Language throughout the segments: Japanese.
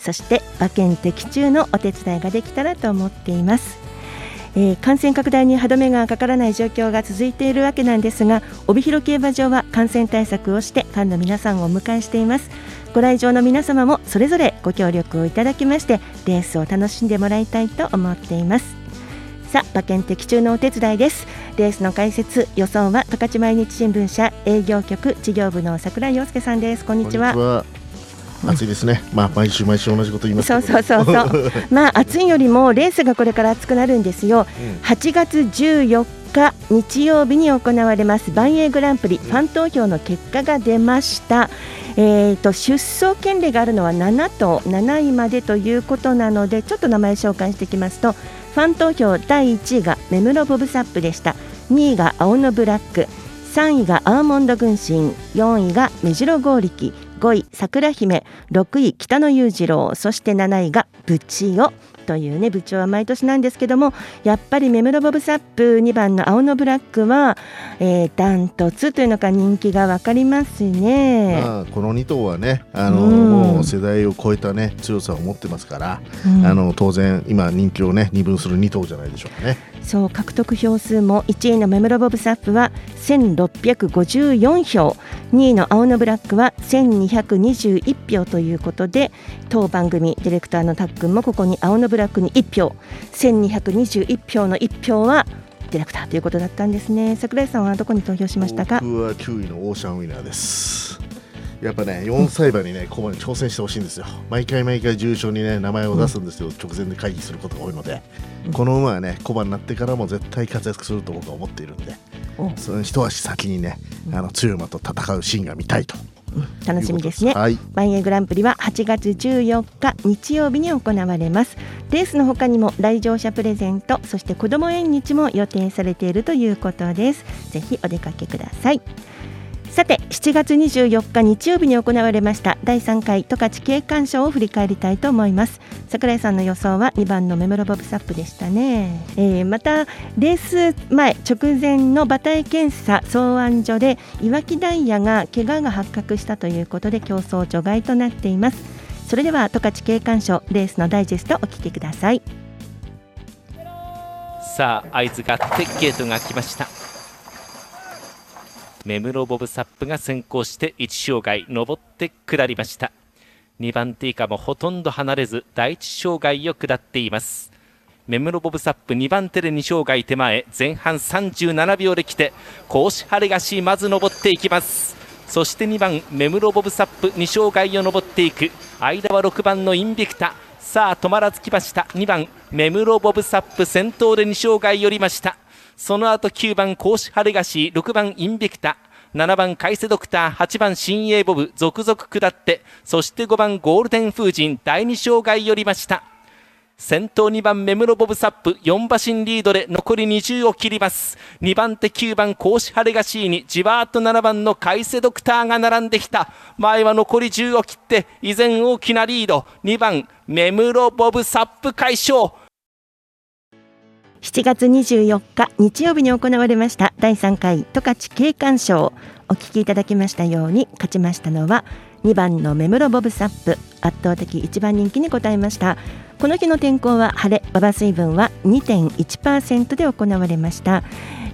そして馬券的中のお手伝いができたらと思っています。えー、感染拡大に歯止めがかからない状況が続いているわけなんですが帯広競馬場は感染対策をしてファンの皆さんをお迎えしています。ご来場の皆様もそれぞれご協力をいただきましてレースを楽しんでもらいたいと思っています。さあ馬券的中のお手伝いです。レースの解説予想は十勝毎日新聞社営業局事業部の桜井陽介さんです。こんにちは。暑いですね、まあ毎週毎週同じこと言いますそうそうそうそう。まあ暑いよりもレースがこれから暑くなるんですよ、うん、8月14日日曜日に行われます万栄グランプリ、ファン投票の結果が出ました、えーと、出走権利があるのは7と7位までということなのでちょっと名前紹介していきますとファン投票第1位が目室ボブサップでした。2位が青のブラック3位がアーモンド軍神4位が目白剛力5位桜姫6位北野裕次郎そして7位がブチオというね部長は毎年なんですけどもやっぱりメムロボブサップ2番の青のブラックは、えー、ダントツというのか人気が分かりますね、まあ、この2頭はねあの、うん、もう世代を超えたね強さを持ってますから、うん、あの当然今人気をね二分する2頭じゃないでしょうかね。そう獲得票数も1位のメムロボブサップは1654票。2位の青のブラックは1221票ということで当番組ディレクターのたっくんもここに青のブラックに1票1221票の1票はディレクターということだったんですね。櫻井さんはどこに投票しましたか？僕は9位のオーシャンウィナーです。やっぱね4歳馬にねここまで挑戦してほしいんですよ。毎回毎回重賞にね名前を出すんですよ、うん、直前で会議することが多いので、うん、この馬はね小馬になってからも絶対活躍すると僕は思っているんで。その一足先にねあの強い馬と戦うシーンが見たいと楽しみですね、はい、バンエグランプリは8月14日日曜日に行われます。レースの他にも来場者プレゼントそして子ども縁日も予定されているということです。ぜひお出かけくださいさて7月24日日曜日に行われました第3回十勝景観賞を振り返りたいと思います。櫻井さんの予想は2番のメモロボブサップでしたね、えー、またレース前直前の馬体検査草案所で岩木ダイヤが怪我が発覚したということで競争除外となっています。それでは十勝景観賞レースのダイジェストお聞きください。さあ合図があってゲートが来ました。目室ボブサップが先行して1障害上って下りました。2番手以下もほとんど離れず第1障害を下っています。目室ボブサップ2番手で2障害手前前半37秒で来て格子晴れがしまず上っていきます。そして2番目室ボブサップ2障害を上っていく間は6番のインビクタ。さあ止まらずきました。2番目室ボブサップ先頭で2障害寄りました。その後9番甲子晴れがし6番インビクタ7番海瀬ドクター8番新鋭ボブ続々下ってそして5番ゴールデン風神第2障害寄りました。先頭2番目室ボブサップ4馬身リードで残り20を切ります。2番手9番甲子晴れがしにじわーっと7番の海瀬ドクターが並んできた。前は残り10を切って依然大きなリード。2番目室ボブサップ快勝7月24日日曜日に行われました第3回十勝景観賞。お聞きいただきましたように勝ちましたのは2番の目室ボブサップ圧倒的一番人気に応えました。この日の天候は晴れ馬場水分は2.1%で行われました。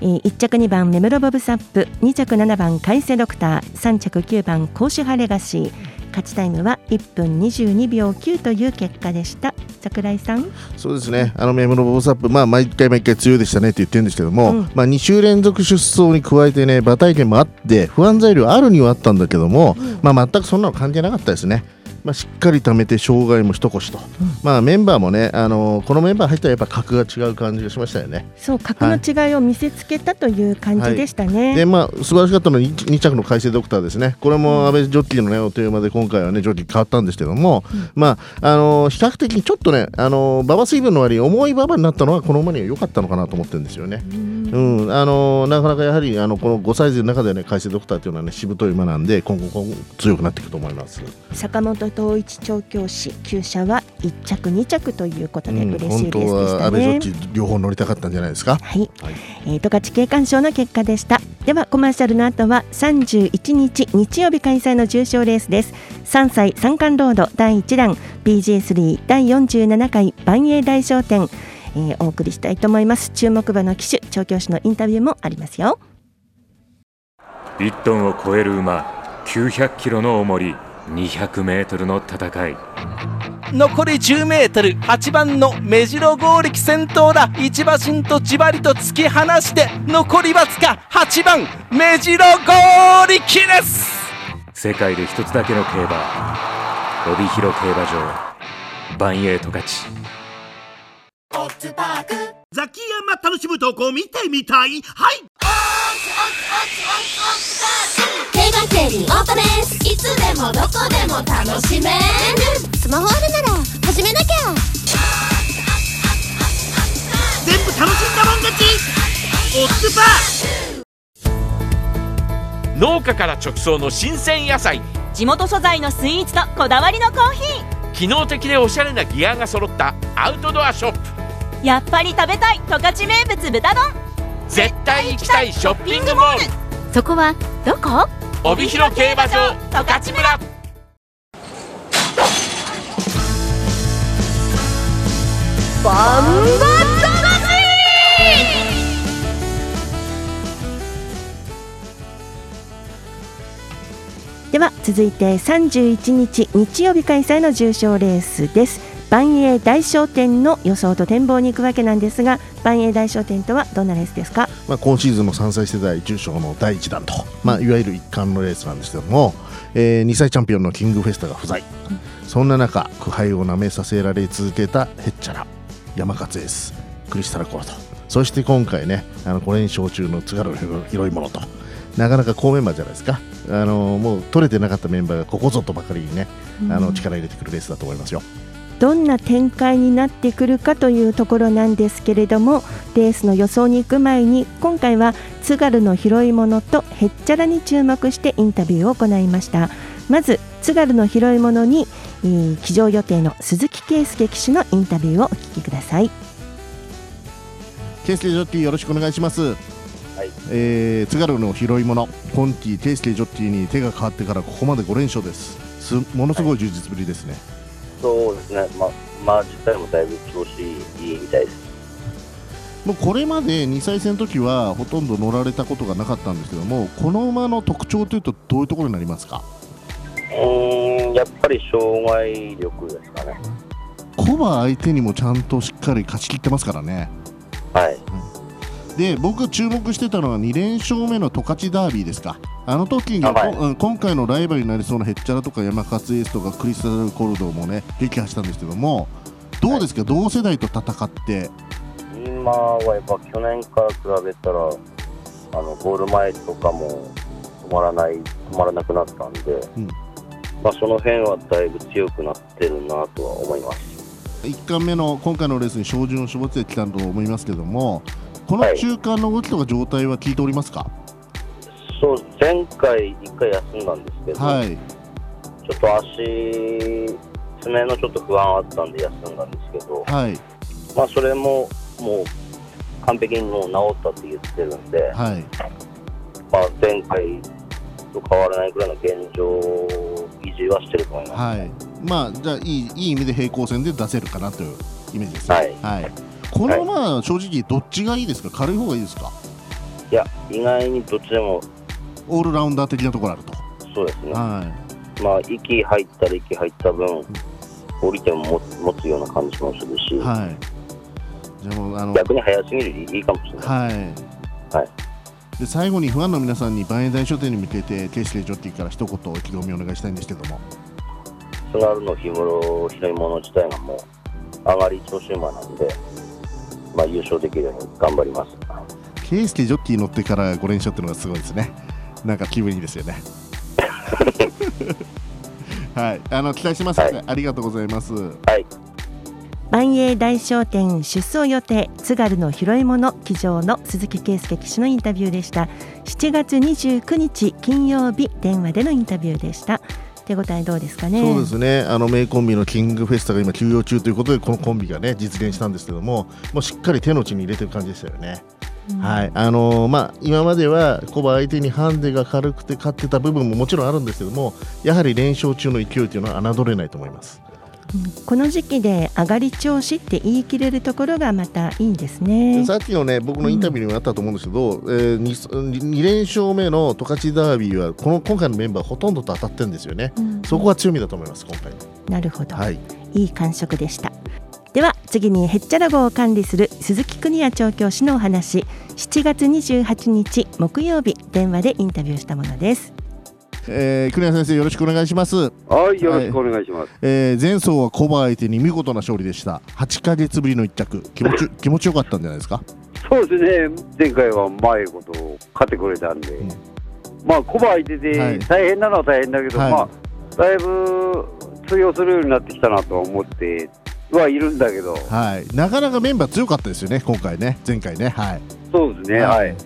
1着2番目室ボブサップ2着7番海瀬ドクター3着9番甲子晴れがし勝ちタイムは1分22秒9という結果でした。桜井さん。そうですね。あのメモのボーサップまあ毎回毎回強いでしたねって言ってるんですけども、うん、まあ2週連続出走に加えてね馬体験もあって不安材料あるにはあったんだけども、うん、まあ全くそんなの関係なかったですねまあ、しっかり貯めて障害も一腰と、まあ、メンバーもね、あのこのメンバー入ったらやっぱ格が違う感じがしましたよね。そう格の違いを見せつけたという感じでしたね。でまあ素晴らしかったのは 2, 2着の海星ドクターですねこれも安倍ジョッキーのねおテーマで今回はねジョッキー変わったんですけども、まああの比較的にちょっとねあの馬場水分の割に重い馬場になったのはこの馬には良かったのかなと思ってるんですよね。うん、あのなかなかやはりあのこの5サイズの中でね海星ドクターというのはねしぶとい馬なんで今後今後強くなっていくと思います。坂本統一調教師厩舎は1着2着ということでうん嬉しいレースで本当したは安倍ジョッね。キー両方乗りたかったんじゃないですか？はい、はい。えー、十勝景観賞の結果でした。ではコマーシャルの後は31日日曜日開催の重賞レースです。3歳三冠ロード第1弾 BJ3 第47回万栄大商店、えーお送りしたいと思います。注目馬の騎手調教師のインタビューもありますよ。1トンを超える馬900キロの重り200メートルの戦い。残り10メートル8番の目白剛力先頭だ。一馬身とじわりと突き放して残りわずか8番目白剛力です。世界で一つだけの競馬帯広競馬場。バンエイト勝ち。ザキヤマ楽しむ投稿見てみたい？はい競馬競輪オートレース。いつでもどこでも楽しめる。スマホあるなら始めなきゃ。全部楽しんだもん勝ち。オッズパー農家から直送の新鮮野菜。地元素材のスイーツとこだわりのコーヒ機能的でおしゃれなギアが揃ったアウトドアショップ。ーやっぱり食べたい十勝名物豚丼絶対行きたいショッピングモール。そこはどこ？帯広競馬場十勝村。では続いて31日日曜日開催の重賞レースです万栄大商店の予想と展望に行くわけなんですが万栄大商店とはどんなレースですか？まあ、今シーズンの3歳世代重賞の第1弾と、まあ、いわゆる一冠のレースなんですけども、え2歳チャンピオンのキングフェスタが不在、そんな中苦杯をなめさせられ続けたヘッチャラ山勝エースクリスタルコアと。そして今回ねあの5連勝中の津軽の広いものと。なかなか好メンバーじゃないですか。あのもう取れてなかったメンバーがここぞとばかりにね、あの力入れてくるレースだと思いますよ。どんな展開になってくるかというところなんですけれどもレースの予想に行く前に今回は津軽の拾い物とへっちゃらに注目してインタビューを行いましたまず津軽の拾い物に、えー騎乗予定の鈴木圭介騎手のインタビューをお聞きくださいケイスケジョッティよろしくお願いします。えー津軽の拾い物、コンティ、ケイスケジョッティに手が変わってからここまで5連勝です。すものすごい充実ぶりですね。そうですね、まあ、まあ、自体もだいぶ調子いいみたいです。もうこれまで2歳戦の時はほとんど乗られたことがなかったんですけども、この馬の特徴というとどういうところになりますか？うーん、やっぱり障害力ですかね。コバ相手にもちゃんとしっかり勝ち切ってますからね。はい。で僕注目してたのは2連勝目の十勝ダービーですかあの時に、あは今回のライバルになりそうなヘッチャラとか山勝エースとかクリスタルコルドもね撃破したんですけどもどうですか、同世代と戦って？今はやっぱ去年から比べたら、あの、ゴール前とかも止まらない、止まらなくなったんで、うん。まあ、その辺はだいぶ強くなってるなとは思います。1巻目の今回のレースに照準を絞ってきたと思いますけどもこのはい。中間の動きとか状態は聞いておりますか？そう、前回一回休んだんですけど、はい。ちょっと足、爪のちょっと不安あったんで休んだんですけど、はい。まあ、それももう完璧にもう治ったって言ってるんで、はい。まあ、前回と変わらないくらいの現状を維持はしてると思います。はい。まあじゃあいいいい意味で平行線で出せるかなというイメージですね。はい。このまあ正直どっちがいいですか？軽い方がいいですか？いや、意外にどっちでもオールラウンダー的なところあるとそうですね、はいまあ、息入ったら息入った分、降りても持つような感じもするし、はい。じゃあもうあの逆に早すぎるよりいいかもしれない。はい。はい。で最後にファンの皆さんに万円大書店に向けてケイスケジョッティから一言意気込みをお願いしたいんですけども。津軽の日頃広いもの自体がもう上がり調子馬なんで、まあ、優勝できるように頑張ります。圭介ジョッキー乗ってから5連勝っていうのがすごいですねなんか気分いいですよね。はい。あの期待してますので、ありがとうございます。はい。万栄大商店出走予定津軽の拾い物騎乗の鈴木圭介騎手のインタビューでした。7月29日金曜日電話でのインタビューでした。手応えどうですかね？そうですね。あの名コンビのキングフェスタが今休養中ということでこのコンビがね実現したんですけどももうしっかり手の内に入れてる感じでしたよね。はい。あのーまあ、今まではコバ相手にハンデが軽くて勝ってた部分ももちろんあるんですけどもやはり連勝中の勢いというのは侮れないと思います。この時期で上がり調子って言い切れるところがまたいいんですね。さっきのね僕のインタビューにもあったと思うんですけど、えー、2, 2連勝目の十勝ダービーはこの今回のメンバーほとんどと当たってるんですよね、うん。そこは強みだと思います今回なるほど、はい。いい感触でしたでは次にへっちゃら号を管理する鈴木邦也調教師のお話。7月28日木曜日電話でインタビューしたものです。えー、国谷先生よろしくお願いします。はい、よろしくお願いします。えー前走はコバ相手に見事な勝利でした。8ヶ月ぶりの一着。気持ち 気持ちよかったんじゃないですか？そうですね、前回は前こと勝ってくれたんで、まあ、コバ相手はい。で大変なのは大変だけど、はい。まあ、だいぶ通用するようになってきたなとは思ってはい。るんだけど、はい。なかなかメンバー強かったですよね今回ね前回ねはい。そうですね、はい。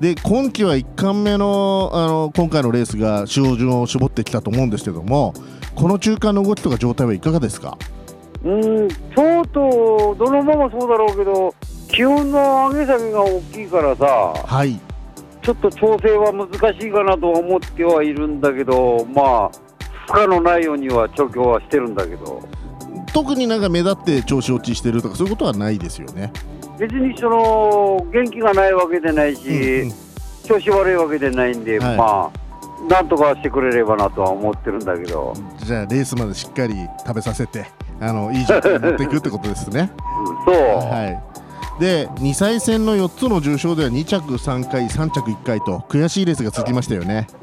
で今季は1冠目のあの今回のレースが主要順を絞ってきたと思うんですけどもこの中間の動きとか状態はい。かがですかうん、ちょっと、どの馬もそうだろうけど、気温の上げ下げが大きい。からさ、はい。ちょっと調整は難しい。かなと思ってはい。るんだけど、まあ、負荷のない。ようには調教はしてるんだけど。特になんか目立って調子落ちしてるとかそういうことはないですよね。別にその元気がないわけでないし、調子悪いわけでないんで、はい。まあ、なんとかしてくれればなとは思ってるんだけど、じゃあレースまでしっかり食べさせてあのいい状態に持っていくってことですね。そう、はい、で2歳戦の4つの重賞では2着3回3着1回と悔しいレースが続きましたよね。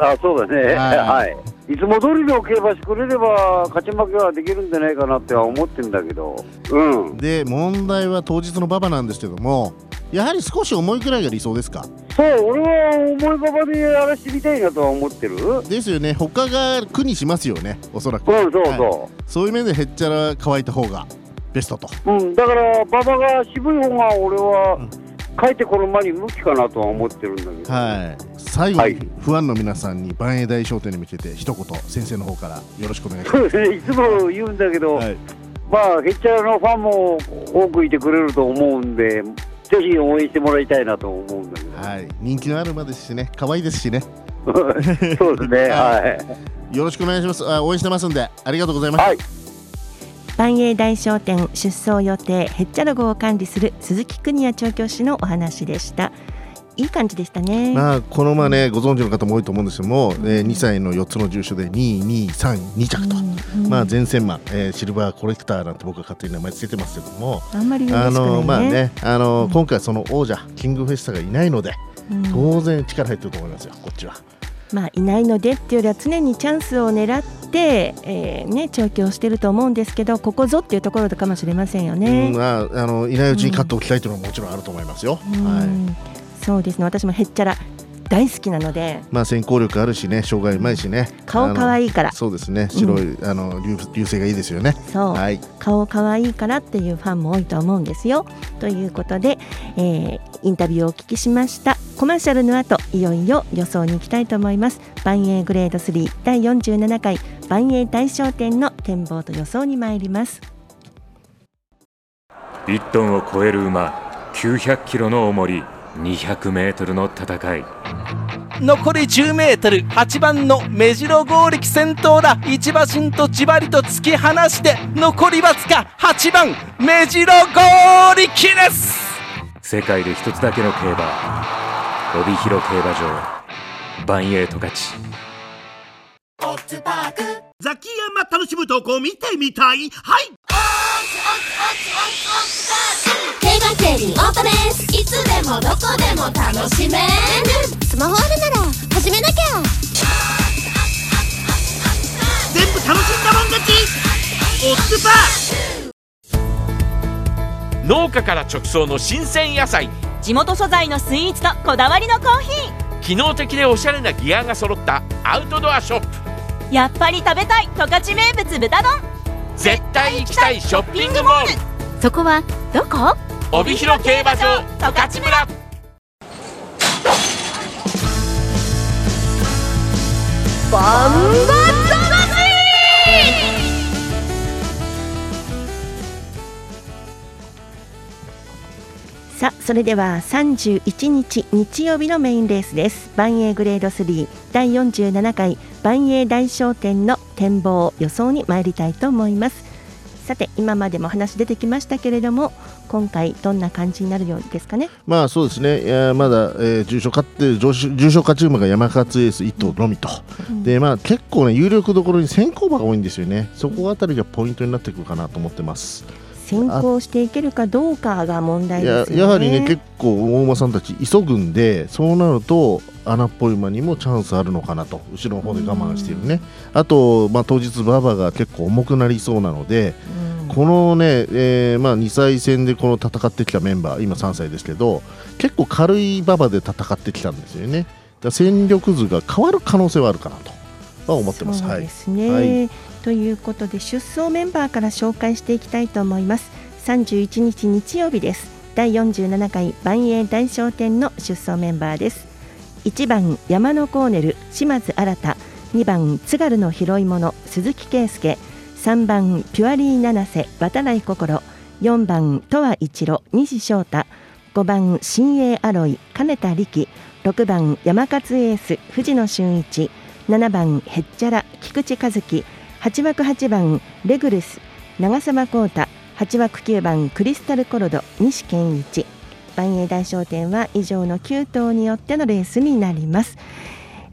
あそうだね、はい。はい。い、つも通りの競馬してくれれば、勝ち負けはできるんじゃないかなっては思ってるんだけど、うん、で問題は当日の馬場なんですけどもやはり少し重いくらいが理想ですか？そう、俺は重い馬場でやらしてみたいなとは思ってる、うん、ですよね。他が苦にしますよねおそらく。そうそう、はい。そういう面でへっちゃら乾いた方がベストと。うん、だから馬場が渋い方が俺は、帰ってこの馬に向きかなとは思ってるんだけど。はい。最後に不安の皆さんに万栄大商店に向けて一言先生の方からよろしくお願いします。いつも言うんだけど、まあ、ヘッチャーのファンも多くいてくれると思うんで、ぜひ応援してもらいたいなと思うんだけど、はい。人気のある馬ですしね。可愛いですしね。そうですね、はい。よろしくお願いします。あ応援してますんでありがとうございます、万栄大商店出走予定へっちゃら号を管理する鈴木邦也調教師のお話でした。いい感じでしたね、まあ、この馬ね、ご存知の方も多いと思うんですけども、えー2歳の4つの重賞で2位、2位、3位、2着と、まあ、前線馬、えーシルバーコレクターなんて僕は勝手に名前つけてますけども、あんまり嬉しくなあのまあね、あの今回、その王者、キングフェスタがいないので、うん。当然力入ってると思いますよ、こっちは。まあ、いないのでっていうよりは常にチャンスを狙って、えーね、調教してると思うんですけどここぞっていうところかもしれませんよね。うんまあ、あのいないうちに勝っておきたいというのはもちろんあると思いますよ。うんそうですね私もへっちゃら大好きなのでまあ、先行力あるしね、障害うまいしね。顔可愛いからそうですね、白い、あの流流星がいいですよね。そう、はい。顔可愛いからっていうファンも多いと思うんですよ。ということで、えーインタビューをお聞きしましたコマーシャルの後いよいよ予想に行きたいと思います。万栄グレード3第47回万栄大商店の展望と予想に参ります。1トンを超える馬900キロの重り200メートルの戦い。残り10メートル8番の目白剛力先頭だ。一馬身とじわりと突き放して残りわずか8番目白剛力です。世界で一つだけの競馬帯広競馬場。万栄十勝ザキヤマ楽しむとこ見てみたい。はい。競馬競輪オートレースいつでもどこでも楽しめる。スマホあるなら始めなきゃ。全部楽しんだもん勝ち。オッズパー農家から直送の新鮮野菜地元素材のスイーツとこだわりのコーヒー。機能的でおしゃれなギアが揃ったアウトドアショップ。やっぱり食べたい十勝名物豚丼。絶対行きたいショッピングモール。そこはどこ？帯広競馬場十勝村。バンバさあそれでは31日日曜日のメインレースです。万栄グレード3第47回万栄大商店の展望予想に参りたいと思います。さて今までも話出てきましたけれども今回どんな感じになるようですかね？まあそうですね、いやまだ、えー重賞勝って重賞勝ち馬が山勝エース1頭のみと、でまあ結構ね有力どころに先行馬が多いんですよね、そこあたりがポイントになってくるかなと思ってます。先行していけるかどうかが問題ですよね。やはりね結構大馬さんたち急ぐんでそうなると穴っぽい馬にもチャンスあるのかなと後ろの方で我慢しているね、あと、まあ、当日馬場が結構重くなりそうなので、このね、えーまあ、2歳戦でこの戦ってきたメンバー今3歳ですけど結構軽い馬場で戦ってきたんですよね。戦力図が変わる可能性はあるかなとは思ってます。そうですね、はい。はいということで出走メンバーから紹介していきたいと思います。31日日曜日です。第47回万栄大商店の出走メンバーです。1番山のコーネル島津新2番津軽の拾い物鈴木圭介。3番ピュアリー七瀬渡来心。4番戸和一郎西翔太。5番新鋭アロイ金田力。6番山勝エース藤野俊一。7番ヘッチャラ菊池和樹。8枠8番レグルス長澤浩太8枠9番クリスタルコロド西健一万栄大商店は以上の9頭によってのレースになります。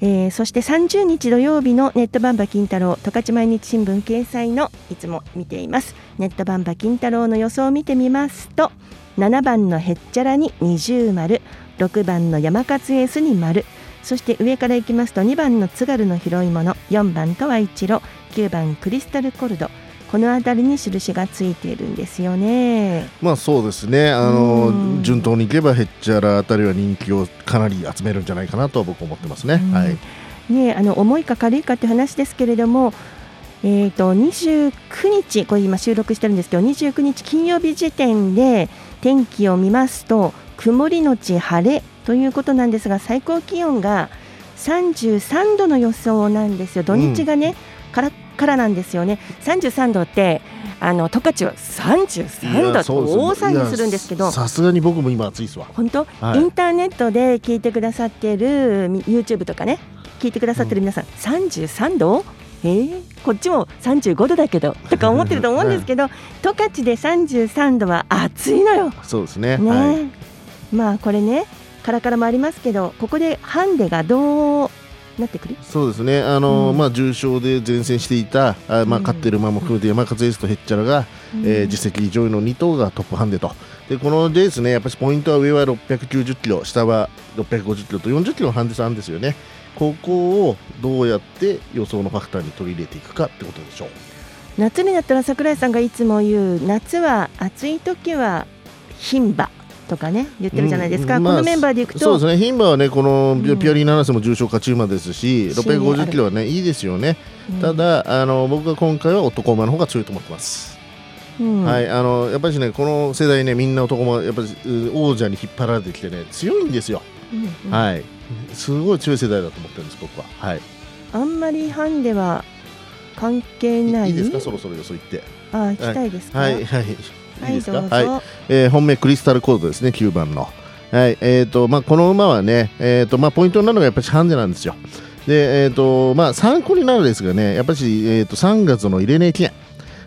えーそして30日土曜日のネットバンバ金太郎十勝毎日新聞掲載のいつも見ていますネットバンバ金太郎の予想を見てみますと7番のへっちゃらに20丸6番の山勝エースに丸そして上からいきますと2番の津軽の拾い物4番とは一路9番クリスタルコルド。この辺りに印がついているんですよね。まあそうですね。あの順当にいけばヘッチャラあたりは人気をかなり集めるんじゃないかなと僕は思ってますね。はい。ねあの重いか軽いかって話ですけれども、えー、と29日、これ今収録してるんですけど、29日金曜日時点で天気を見ますと、曇りのち晴れということなんですが、最高気温が33度の予想なんですよ、土日がね、カラッカラなんですよね、33度って、あの十勝は33度って大騒ぎするんですけど、さすがに僕も今暑いですわ。本当、はい。インターネットで聞いてくださってるみ YouTube とかね聞いてくださってる皆さん、33度えー、こっちも35度だけどとか思ってると思うんですけど 十勝で33度は暑いのよ。そうですね。ね。はい。まあこれねカラカラもありますけどここでハンデがどうなってくる？そうですね。あの、まあ重賞で前線していたあまあ勝ってる馬も含めて山勝エースとヘッチャラが、えー実績上位の2頭がトップハンデと。でこのレースねやっぱりポイントは上は690キロ下は650キロと40キロのハンデ差あるんですよね。ここをどうやって予想のファクターに取り入れていくかってことでしょう。夏になったら桜井さんがいつも言う夏は暑い時は牝馬とかね言ってるじゃないですか、うんまあこのメンバーでいくと。そうですね、牝馬はね、このん。ピアリーナナスも重賞勝ち馬ですし、信頼ある650キロはね、いいですよね、うん。ただあの、僕は今回は男馬の方が強いと思ってます。うん。はい、あのやっぱりね、この世代ね、みんな男馬、やっぱりう王者に引っ張られてきてね、強いんですよ、うんうん。はい、すごい強い世代だと思ってるんです、僕は。はい、あんまりハンデは関係ない？いいですか、そろそろ予想言って。あ聞きたいですか？はい、はい、はいいいですか、どうぞはいえー本命クリスタルコードですね、9番の。はい、えっ、と、まあ、この馬はね、えっ、と、まあ、ポイントになるのがやっぱりハンデなんですよ。で、えっ、と、まあ、参考になるですがね、やっぱり、えっ、と、3月のイレネー記念。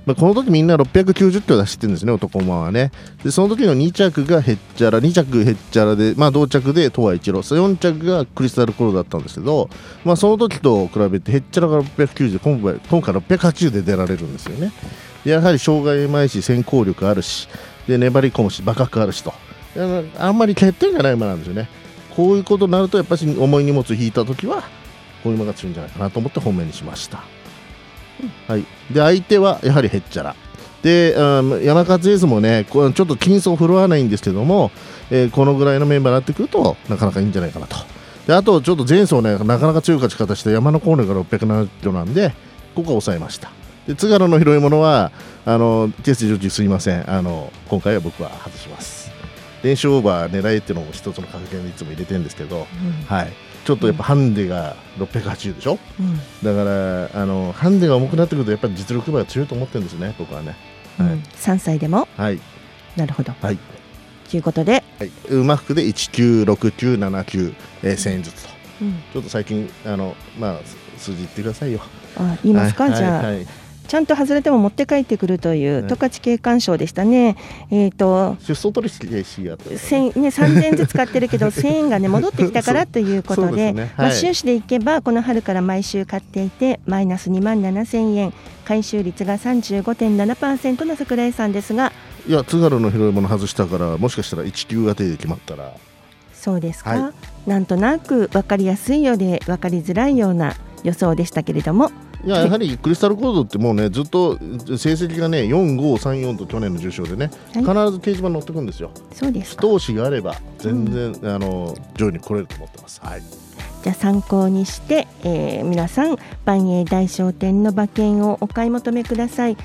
まあ、この時みんな690キロ出してるんですね、男馬はね。で、その時の2着がヘッチャラ、2着ヘッチャラで、まあ、同着で東亜一郎、4着がクリスタルコードだったんですけど、まあ、その時と比べてヘッチャラが690で、今回、今回680で出られるんですよね。やはり障害前し先行力あるしで粘り込むし馬角あるしとあのあんまり欠点がない馬なんですよねこういうことになるとやっぱり重い荷物を引いた時はこういう馬が強いんじゃないかなと思って本命にしましたはい、で相手はやはりヘッチャラで山勝エースもねちょっと金層振るわないんですけども、えーこのぐらいのメンバーになってくるとなかなかいいんじゃないかなと。であとちょっと前走ねなかなか強い勝ち方して山のコーナーが670キロなんでここは抑えました。で津軽の広いものはあのケースジョすいません。あの今回は僕は外します。練習オーバー狙いっていうのも一つの格言でいつも入れてるんですけど、はい、ちょっとやっぱハンデが680でしょ、うん。だからあのハンデが重くなってくるとやっぱり実力馬が強いと思ってるんですね僕はね。うん。3歳でも？はい。なるほど。はい、ということで、はい、馬服で196979、えー、1000円ずつと。うん。ちょっと最近あのまあ数字言ってくださいよ。あ言いますか、はい。じゃあ、はいはいちゃんと外れても持って帰ってくるという十勝景観賞でしたね。えっ、と出走取引しやって千ね3000円ずつ使ってるけど 1000円がね戻ってきたからということでですね。はい。まあ、収支でいけばこの春から毎週買っていてマイナス2万7000円。回収率が35.7%の桜井さんですが。いや津軽の広いもの外したからもしかしたら19当てで決まったら。そうですか、はなんとなく分かりやすいようで分かりづらいような予想でしたけれどもいややはりクリスタルコードってもうねずっと成績がね4534と去年の重賞でね、はい。必ず掲示板に乗ってくんですよ。そうですか。一押しがあれば全然、あの上位に来れると思ってます。はい。じゃあ参考にして、えー皆さん万栄大商店の馬券をお買い求めください、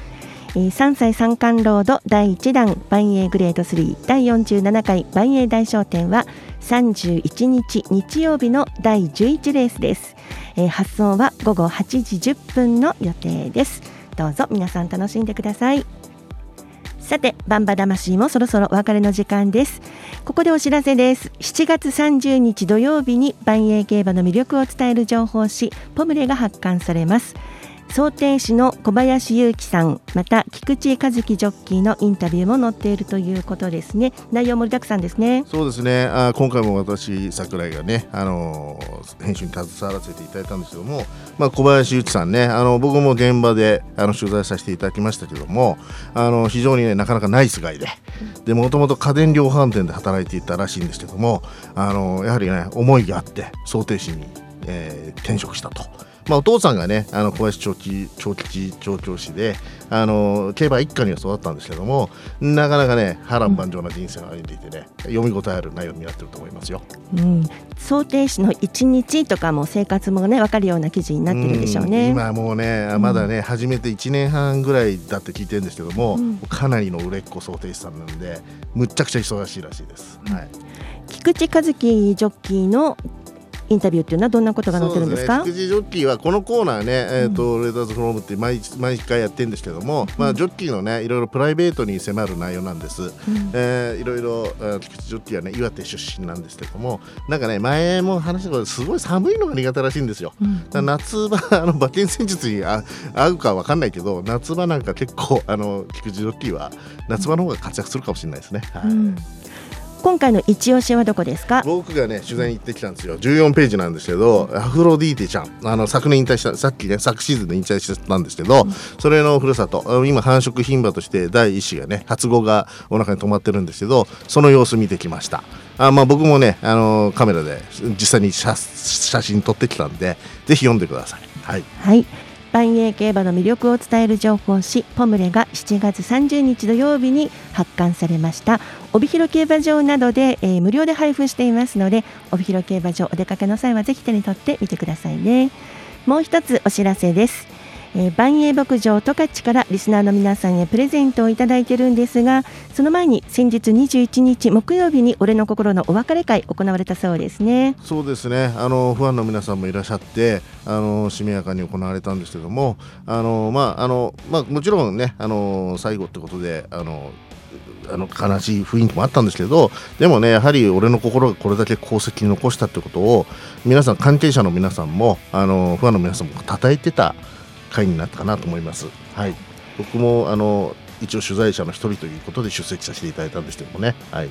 えー3歳三冠ロード第1弾万栄グレード3第47回万栄大商店は31日日曜日の第11レースです、えー発送は午後8時10分の予定ですどうぞ皆さん楽しんでくださいさて、バンバ魂もそろそろお別れの時間です。ここでお知らせです。7月30日土曜日に万栄競馬の魅力を伝える情報誌ポムレが発刊されます。想定士の小林祐樹さん、また菊池和樹ジョッキーのインタビューも載っているということですね。内容盛りだくさんですね。そうですねあ今回も私桜井がね、あのー編集に携わらせていただいたんですけども、まあ、小林由紀さんねあの僕も現場であの取材させていただきましたけどもあの非常にねなかなかナイスガイででもともと家電量販店で働いていたらしいんですけどもあのやはりね思いがあって想定士に、えー転職したと。まあ、お父さんがねあの小林長吉長吉調教師であの競馬一家には育ったんですけどもなかなかね波乱万丈な人生を歩んでいてね、読み応えある内容になってると思いますよ。うん、想定士の1日とかも生活もね分かるような記事になってるでしょうね。ん今もうねまだね、始めて1年半ぐらいだって聞いてるんですけども、うんかなりの売れっ子想定士さんなんでむっちゃくちゃ忙しいらしいです。はい菊池和樹ジョッキーのインタビューっていうのはどんなことが載ってるんですか？そうね、菊池ジョッキーはこのコーナーね、えーとレーダーズフロームって毎日毎回やってるんですけども、まあ、ジョッキーのねいろいろプライベートに迫る内容なんです、えーいろいろえー菊池ジョッキーはね岩手出身なんですけどもなんかね前も話したことですごい寒いのが苦手らしいんですよ、だから夏場 あの馬券戦術にあ合うかわかんないけど夏場なんか結構あの菊池ジョッキーは夏場の方が活躍するかもしれないですね、はい。うん今回の一押しはどこですか？僕がね取材に行ってきたんですよ。14ページなんですけど、アフロディーテちゃん。あの昨年引退したさっきね昨シーズンで引退したんですけど、それのふるさと今繁殖牝馬として第一子がね初子がお腹に止まってるんですけどその様子見てきました。あまあ僕もねあのカメラで実際に写写真撮ってきたんでぜひ読んでください。はい。はい。万栄競馬の魅力を伝える情報誌ポムレが7月30日土曜日に発刊されました帯広競馬場などで、えー無料で配布していますので帯広競馬場お出かけの際はぜひ手に取ってみてくださいね。もう一つお知らせです。えー万栄牧場十勝からリスナーの皆さんへプレゼントをいただいてるんですがその前に先日21日木曜日に俺の心のお別れ会行われたそうですね。そうですね。あのファンの皆さんもいらっしゃってあのしめやかに行われたんですけどもあの、まああのまあ、もちろんねあの最後ってことであのあの悲しい雰囲気もあったんですけどでもねやはり俺の心がこれだけ功績に残したってことを皆さん関係者の皆さんもあのファンの皆さんも称えてた回になったかなと思います。はい、僕もあの一応取材者の一人ということで出席させていただいたんですけどもね。はい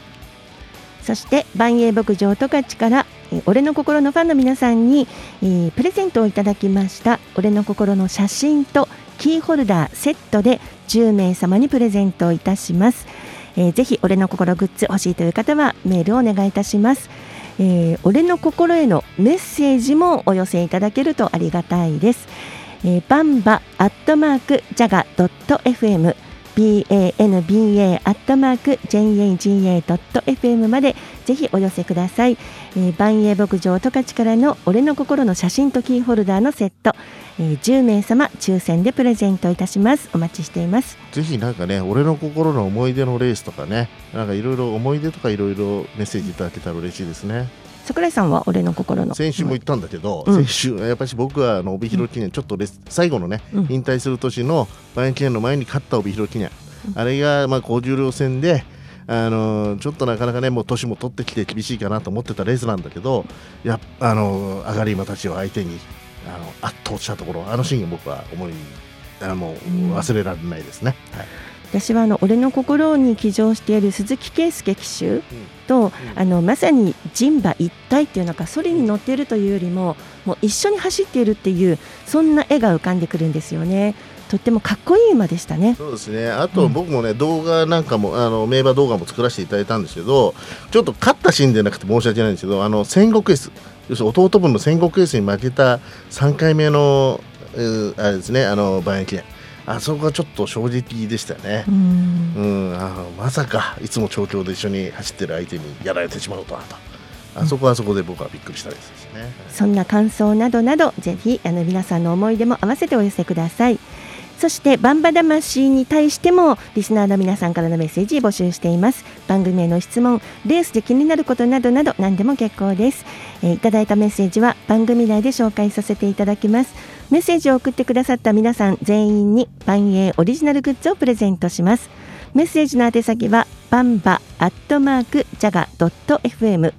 そして万栄牧場十勝から、俺の心のファンの皆さんに、えープレゼントをいただきました俺の心の写真とキーホルダーセットで10名様にプレゼントいたします、えーぜひ俺の心グッズ欲しいという方はメールをお願いいたします、えー俺の心へのメッセージもお寄せいただけるとありがたいです。えー、バンバアットマークジャガドット FM banba アットマーク jaga.fm までぜひお寄せください、えー、万栄牧場十勝からの俺の心の写真とキーホルダーのセット、えー、10名様抽選でプレゼントいたします。お待ちしています。ぜひなんかね俺の心の思い出のレースとかねなんかいろいろ思い出とかいろいろメッセージいただけたら嬉しいですね。桜井さんは俺の心の。先週も言ったんだけど、うん、先週やっぱり僕はあの帯広記念ちょっとレス、最後のね、うん、引退する年の万円記念の前に勝った帯広記念、うん、あれがまあ高重量戦であのちょっとなかなかねもう年も取ってきて厳しいかなと思ってたレースなんだけどやあの上がり馬たちを相手にあの圧倒したところあのシーンが僕は思いあのもう忘れられないですね。はい私はあの俺の心に騎乗している鈴木圭介騎手と、あのまさに人馬一体っていうのかそれに乗っているというよりももう一緒に走っているっていうそんな絵が浮かんでくるんですよね。とってもかっこいい馬でしたね。そうですね。あと僕もね、うん、動画なんかもあの名馬動画も作らせていただいたんですけど、ちょっと勝ったシーンでなくて申し訳ないんですけど、あの戦国エース、要するに弟分の戦国エースに負けた3回目の、えー、あれですね、あの馬駅伝。あそこがちょっと正直でしたよね。うん、うん、あのまさかいつも調教で一緒に走ってる相手にやられてしまうとはと。あそこはそこで僕はびっくりしたですね。そんな感想などなどぜひあの皆さんの思い出も合わせてお寄せください。そしてバンバ魂に対してもリスナーの皆さんからのメッセージ募集しています。番組への質問レースで気になることなどなど何でも結構です、えー、いただいたメッセージは番組内で紹介させていただきます。メッセージを送ってくださった皆さん全員に万栄オリジナルグッズをプレゼントします。メッセージの宛先はバンバアットマークジャガ FM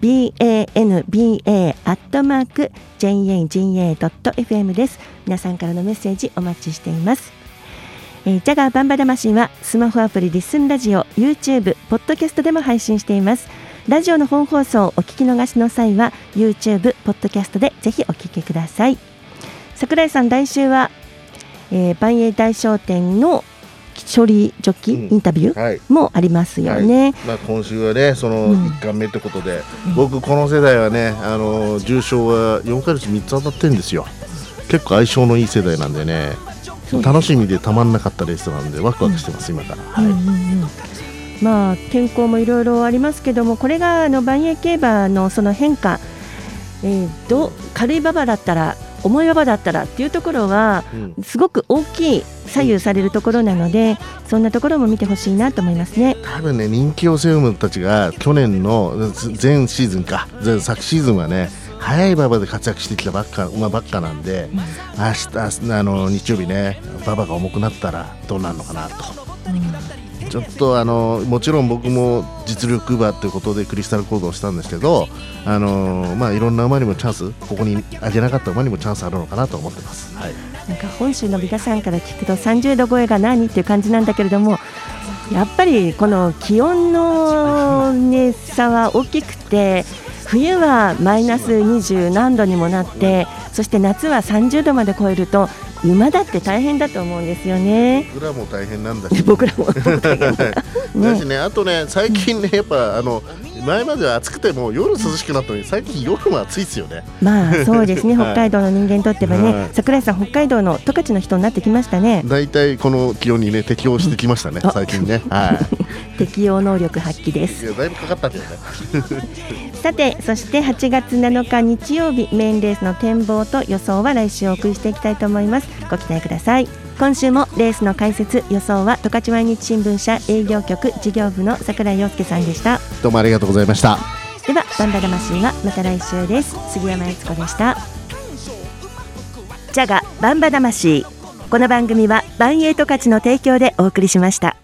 banba アットマーク janga.fm です。皆さんからのメッセージお待ちしています。えー、ジャガーバンバ魂はスマホアプリリスンラジオ YouTube ポッドキャストでも配信しています。ラジオの本放送をお聞き逃しの際は YouTube ポッドキャストでぜひお聞きください。桜井さん来週は、えー、万栄大商店の処理ジョッキ、インタビューもありますよね、はい、まあ、今週はねその1巻目ということで、うん、僕この世代はねあの重賞は4回うち3つ当たってるんですよ。結構相性のいい世代なんでね。楽しみでたまんなかったレースなんでワクワクしてます、うん、今から、まあ、天候もいろいろありますけどもこれがあの万栄競馬のその変化、えー、ど軽い馬場だったら重い馬場だったらっていうところは、すごく大きい左右されるところなので、そんなところも見てほしいなと思いますね。多分ね人気オセウムたちが去年の前シーズンか。前昨シーズンはね早い馬場で活躍してきたばっか馬ばっかなんで、うん、明日あの日曜日ね馬場が重くなったらどうなるのかなと。うんちょっとあのもちろん僕も実力馬ということでクリスタルコードをしたんですけどあの、まあ、いろんな馬にもチャンスここに上げなかった馬にもチャンスあるのかなと思ってます、はい、なんか本州の皆さんから聞くと30度超えが何っていう感じなんだけれどもやっぱりこの気温の、ね、差は大きくて冬はマイナス20何度にもなってそして夏は30度まで超えると馬だって大変だと思うんですよね。僕らも大変なんだし。僕らも だしねあとね最近ねやっぱあの前までは暑くても夜涼しくなったのに最近夜も暑いですよね。まあそうですね。北海道の人間にとってはね、はい、桜井さん北海道の十勝の人になってきましたね。大体この気温にね適応してきましたね、最近ね。はい。適応能力発揮です。いやだいぶかかったけどね。さてそして8月7日日曜日メインレースの展望と予想は来週お送りしていきたいと思います。ご期待ください今週もレースの解説予想は十勝毎日新聞社営業局事業部の櫻井陽介さんでした。どうもありがとうございました。ではバンバ魂はまた来週です。杉山悦子でした。ジャガバンバ魂この番組はバンエイト勝ちの提供でお送りしました